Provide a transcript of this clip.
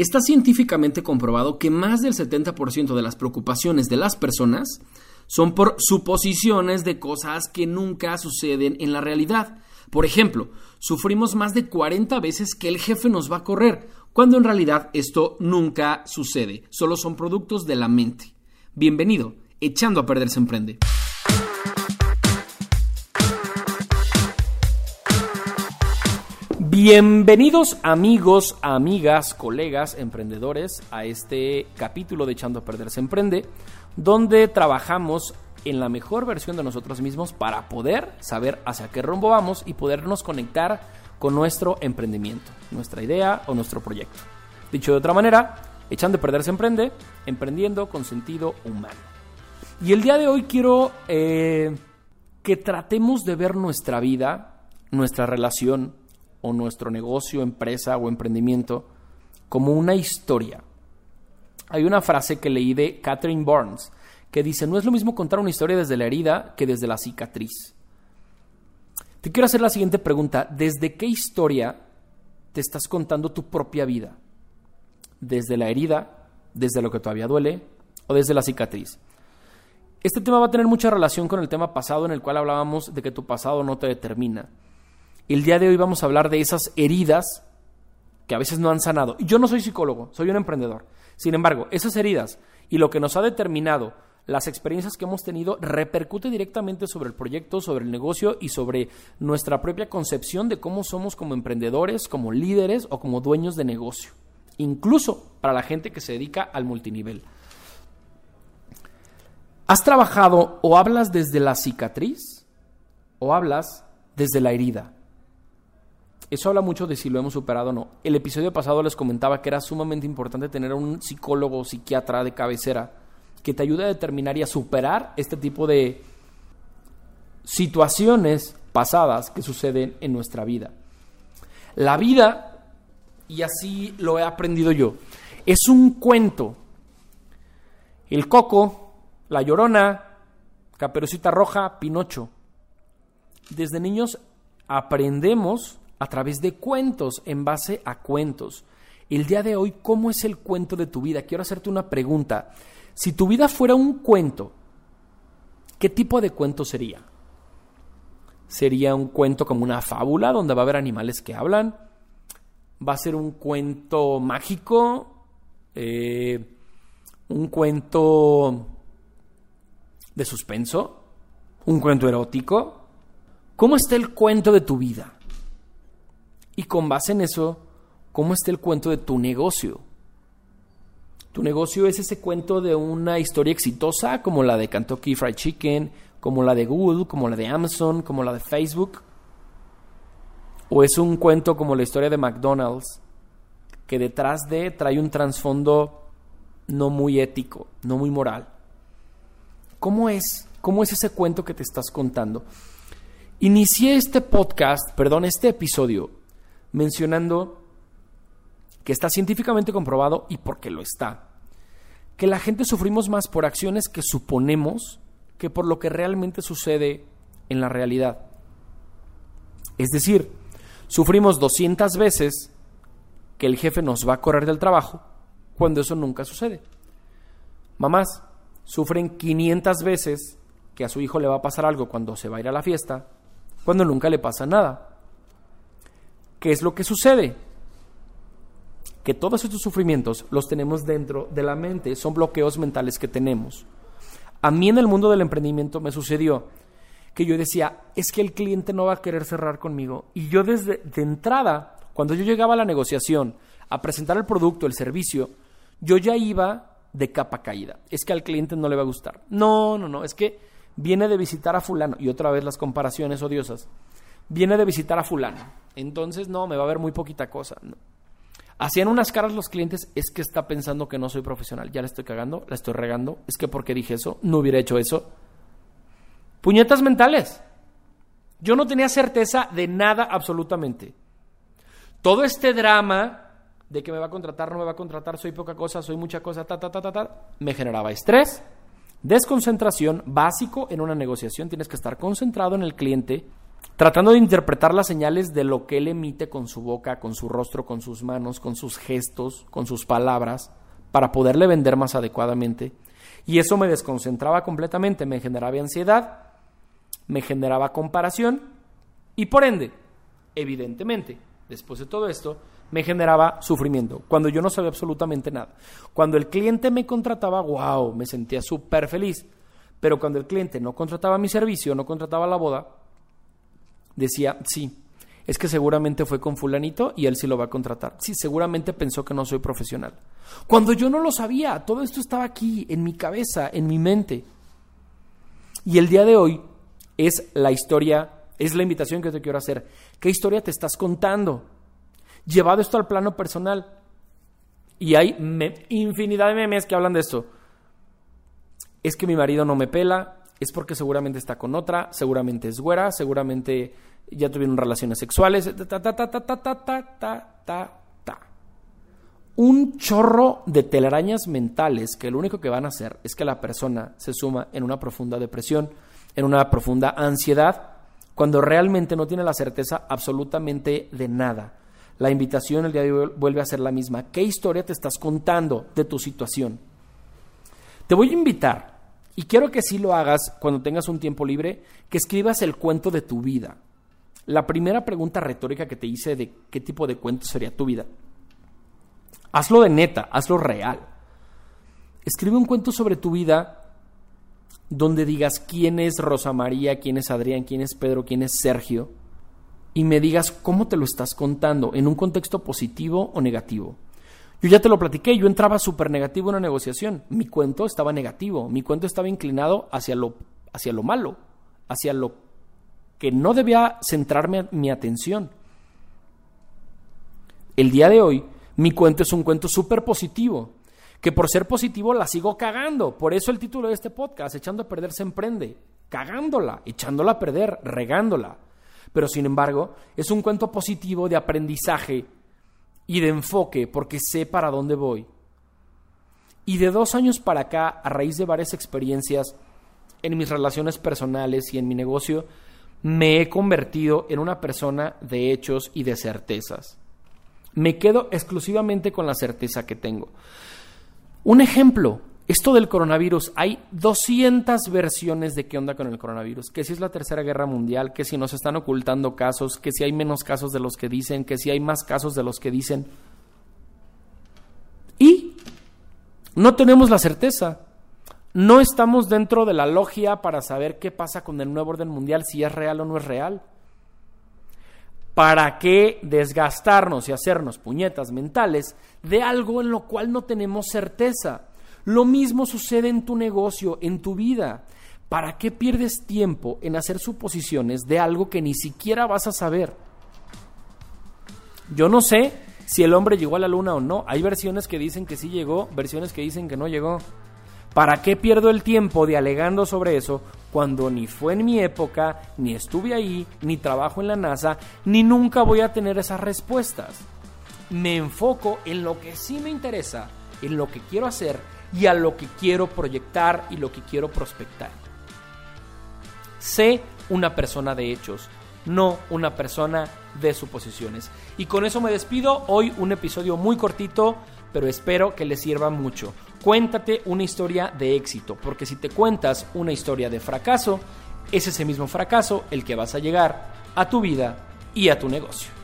Está científicamente comprobado que más del 70% de las preocupaciones de las personas son por suposiciones de cosas que nunca suceden en la realidad. Por ejemplo, sufrimos más de 40 veces que el jefe nos va a correr, cuando en realidad esto nunca sucede, solo son productos de la mente. Bienvenido, echando a perder se emprende. Bienvenidos amigos, amigas, colegas, emprendedores a este capítulo de Echando a Perder se Emprende, donde trabajamos en la mejor versión de nosotros mismos para poder saber hacia qué rumbo vamos y podernos conectar con nuestro emprendimiento, nuestra idea o nuestro proyecto. Dicho de otra manera, Echando a Perder se Emprende, emprendiendo con sentido humano. Y el día de hoy quiero eh, que tratemos de ver nuestra vida, nuestra relación, o nuestro negocio, empresa o emprendimiento como una historia. Hay una frase que leí de Catherine Barnes que dice, no es lo mismo contar una historia desde la herida que desde la cicatriz. Te quiero hacer la siguiente pregunta, ¿desde qué historia te estás contando tu propia vida? ¿Desde la herida, desde lo que todavía duele o desde la cicatriz? Este tema va a tener mucha relación con el tema pasado en el cual hablábamos de que tu pasado no te determina. El día de hoy vamos a hablar de esas heridas que a veces no han sanado. Yo no soy psicólogo, soy un emprendedor. Sin embargo, esas heridas y lo que nos ha determinado las experiencias que hemos tenido repercute directamente sobre el proyecto, sobre el negocio y sobre nuestra propia concepción de cómo somos como emprendedores, como líderes o como dueños de negocio. Incluso para la gente que se dedica al multinivel. ¿Has trabajado o hablas desde la cicatriz o hablas desde la herida? Eso habla mucho de si lo hemos superado o no. El episodio pasado les comentaba que era sumamente importante tener un psicólogo o psiquiatra de cabecera que te ayude a determinar y a superar este tipo de situaciones pasadas que suceden en nuestra vida. La vida, y así lo he aprendido yo, es un cuento. El coco, la llorona, caperucita roja, Pinocho. Desde niños aprendemos a través de cuentos, en base a cuentos. El día de hoy, ¿cómo es el cuento de tu vida? Quiero hacerte una pregunta. Si tu vida fuera un cuento, ¿qué tipo de cuento sería? ¿Sería un cuento como una fábula donde va a haber animales que hablan? ¿Va a ser un cuento mágico? Eh, ¿Un cuento de suspenso? ¿Un cuento erótico? ¿Cómo está el cuento de tu vida? Y con base en eso, ¿cómo está el cuento de tu negocio? Tu negocio es ese cuento de una historia exitosa como la de Kentucky Fried Chicken, como la de Google, como la de Amazon, como la de Facebook. O es un cuento como la historia de McDonald's, que detrás de trae un trasfondo no muy ético, no muy moral. ¿Cómo es? ¿Cómo es ese cuento que te estás contando? Inicié este podcast, perdón, este episodio mencionando que está científicamente comprobado y porque lo está, que la gente sufrimos más por acciones que suponemos que por lo que realmente sucede en la realidad. Es decir, sufrimos 200 veces que el jefe nos va a correr del trabajo cuando eso nunca sucede. Mamás sufren 500 veces que a su hijo le va a pasar algo cuando se va a ir a la fiesta, cuando nunca le pasa nada. ¿Qué es lo que sucede? Que todos estos sufrimientos los tenemos dentro de la mente, son bloqueos mentales que tenemos. A mí en el mundo del emprendimiento me sucedió que yo decía, es que el cliente no va a querer cerrar conmigo. Y yo desde de entrada, cuando yo llegaba a la negociación, a presentar el producto, el servicio, yo ya iba de capa caída. Es que al cliente no le va a gustar. No, no, no, es que viene de visitar a fulano. Y otra vez las comparaciones odiosas viene de visitar a fulano. Entonces, no, me va a ver muy poquita cosa. Hacían unas caras los clientes, es que está pensando que no soy profesional. Ya le estoy cagando, la estoy regando. Es que porque dije eso, no hubiera hecho eso. Puñetas mentales. Yo no tenía certeza de nada absolutamente. Todo este drama de que me va a contratar, no me va a contratar, soy poca cosa, soy mucha cosa, ta, ta, ta, ta, ta, me generaba estrés, desconcentración, básico en una negociación. Tienes que estar concentrado en el cliente tratando de interpretar las señales de lo que él emite con su boca, con su rostro, con sus manos, con sus gestos, con sus palabras, para poderle vender más adecuadamente. Y eso me desconcentraba completamente, me generaba ansiedad, me generaba comparación y por ende, evidentemente, después de todo esto, me generaba sufrimiento, cuando yo no sabía absolutamente nada. Cuando el cliente me contrataba, wow, me sentía súper feliz. Pero cuando el cliente no contrataba mi servicio, no contrataba la boda, decía, sí, es que seguramente fue con fulanito y él sí lo va a contratar. Sí, seguramente pensó que no soy profesional. Cuando yo no lo sabía, todo esto estaba aquí, en mi cabeza, en mi mente. Y el día de hoy es la historia, es la invitación que te quiero hacer. ¿Qué historia te estás contando? Llevado esto al plano personal. Y hay infinidad de memes que hablan de esto. Es que mi marido no me pela, es porque seguramente está con otra, seguramente es güera, seguramente ya tuvieron relaciones sexuales, ta, ta, ta, ta, ta, ta, ta, ta, ta. Un chorro de telarañas mentales que lo único que van a hacer es que la persona se suma en una profunda depresión, en una profunda ansiedad, cuando realmente no tiene la certeza absolutamente de nada. La invitación el día de hoy vuelve a ser la misma. ¿Qué historia te estás contando de tu situación? Te voy a invitar, y quiero que sí lo hagas cuando tengas un tiempo libre, que escribas el cuento de tu vida. La primera pregunta retórica que te hice de qué tipo de cuento sería tu vida. Hazlo de neta, hazlo real. Escribe un cuento sobre tu vida donde digas quién es Rosa María, quién es Adrián, quién es Pedro, quién es Sergio, y me digas cómo te lo estás contando, en un contexto positivo o negativo. Yo ya te lo platiqué, yo entraba súper negativo en una negociación. Mi cuento estaba negativo, mi cuento estaba inclinado hacia lo, hacia lo malo, hacia lo que no debía centrarme mi atención. El día de hoy, mi cuento es un cuento súper positivo que por ser positivo la sigo cagando. Por eso el título de este podcast, Echando a perder se emprende, cagándola, echándola a perder, regándola. Pero sin embargo, es un cuento positivo de aprendizaje y de enfoque porque sé para dónde voy. Y de dos años para acá, a raíz de varias experiencias en mis relaciones personales y en mi negocio, me he convertido en una persona de hechos y de certezas. Me quedo exclusivamente con la certeza que tengo. Un ejemplo, esto del coronavirus, hay 200 versiones de qué onda con el coronavirus, que si es la tercera guerra mundial, que si nos están ocultando casos, que si hay menos casos de los que dicen, que si hay más casos de los que dicen. Y no tenemos la certeza. No estamos dentro de la logia para saber qué pasa con el nuevo orden mundial, si es real o no es real. ¿Para qué desgastarnos y hacernos puñetas mentales de algo en lo cual no tenemos certeza? Lo mismo sucede en tu negocio, en tu vida. ¿Para qué pierdes tiempo en hacer suposiciones de algo que ni siquiera vas a saber? Yo no sé si el hombre llegó a la luna o no. Hay versiones que dicen que sí llegó, versiones que dicen que no llegó. ¿Para qué pierdo el tiempo de alegando sobre eso cuando ni fue en mi época, ni estuve ahí, ni trabajo en la NASA, ni nunca voy a tener esas respuestas? Me enfoco en lo que sí me interesa, en lo que quiero hacer y a lo que quiero proyectar y lo que quiero prospectar. Sé una persona de hechos, no una persona de suposiciones. Y con eso me despido. Hoy un episodio muy cortito, pero espero que les sirva mucho. Cuéntate una historia de éxito, porque si te cuentas una historia de fracaso, es ese mismo fracaso el que vas a llegar a tu vida y a tu negocio.